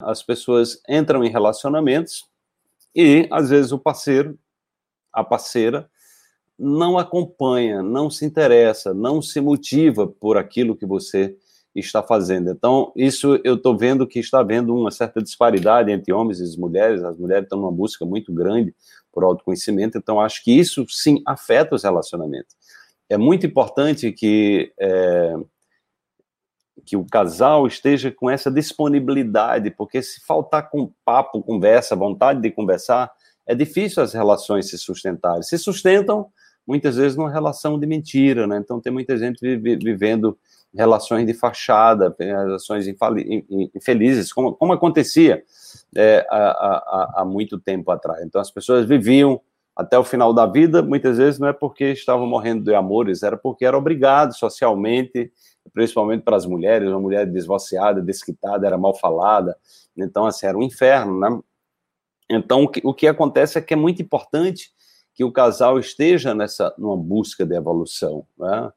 As pessoas entram em relacionamentos e, às vezes, o parceiro, a parceira, não acompanha, não se interessa, não se motiva por aquilo que você está fazendo. Então, isso eu estou vendo que está havendo uma certa disparidade entre homens e mulheres. As mulheres estão numa busca muito grande por autoconhecimento, então acho que isso sim afeta os relacionamentos. É muito importante que é, que o casal esteja com essa disponibilidade, porque se faltar com papo, conversa, vontade de conversar, é difícil as relações se sustentarem. Se sustentam muitas vezes numa relação de mentira, né? Então tem muita gente vivendo relações de fachada, relações infelizes, como, como acontecia é, há, há, há muito tempo atrás. Então as pessoas viviam até o final da vida, muitas vezes não é porque estavam morrendo de amores, era porque era obrigado socialmente, principalmente para as mulheres, uma mulher desvaciada, desquitada, era mal falada, então assim, era um inferno, né? Então o que, o que acontece é que é muito importante que o casal esteja nessa numa busca de evolução, né?